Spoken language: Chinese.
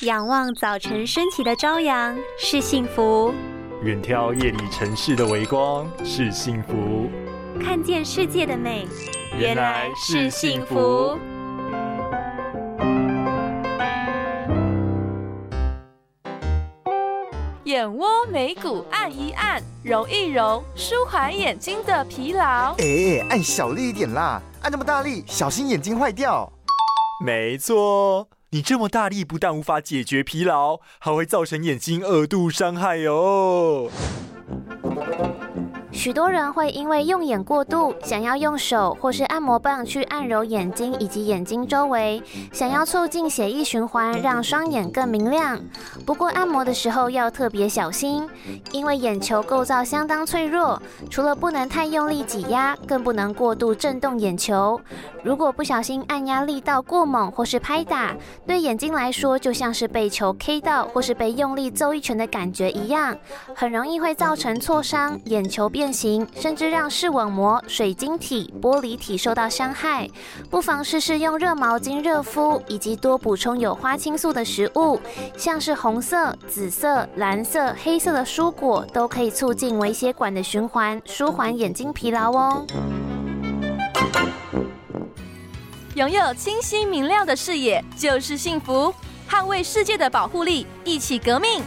仰望早晨升起的朝阳是幸福，远眺夜里城市的微光是幸福，看见世界的美原来是幸福。眼窝眉骨按一按，揉一揉，舒缓眼睛的疲劳。哎，按小力一点啦，按那么大力，小心眼睛坏掉。没错。你这么大力，不但无法解决疲劳，还会造成眼睛二度伤害哦。许多人会因为用眼过度，想要用手或是按摩棒去按揉眼睛以及眼睛周围，想要促进血液循环，让双眼更明亮。不过按摩的时候要特别小心，因为眼球构造相当脆弱，除了不能太用力挤压，更不能过度震动眼球。如果不小心按压力道过猛或是拍打，对眼睛来说就像是被球 K 到或是被用力揍一拳的感觉一样，很容易会造成挫伤，眼球变。形，甚至让视网膜、水晶体、玻璃体受到伤害。不妨试试用热毛巾热敷，以及多补充有花青素的食物，像是红色、紫色、蓝色、黑色的蔬果，都可以促进微血管的循环，舒缓眼睛疲劳哦。拥有清晰明亮的视野就是幸福，捍卫世界的保护力，一起革命。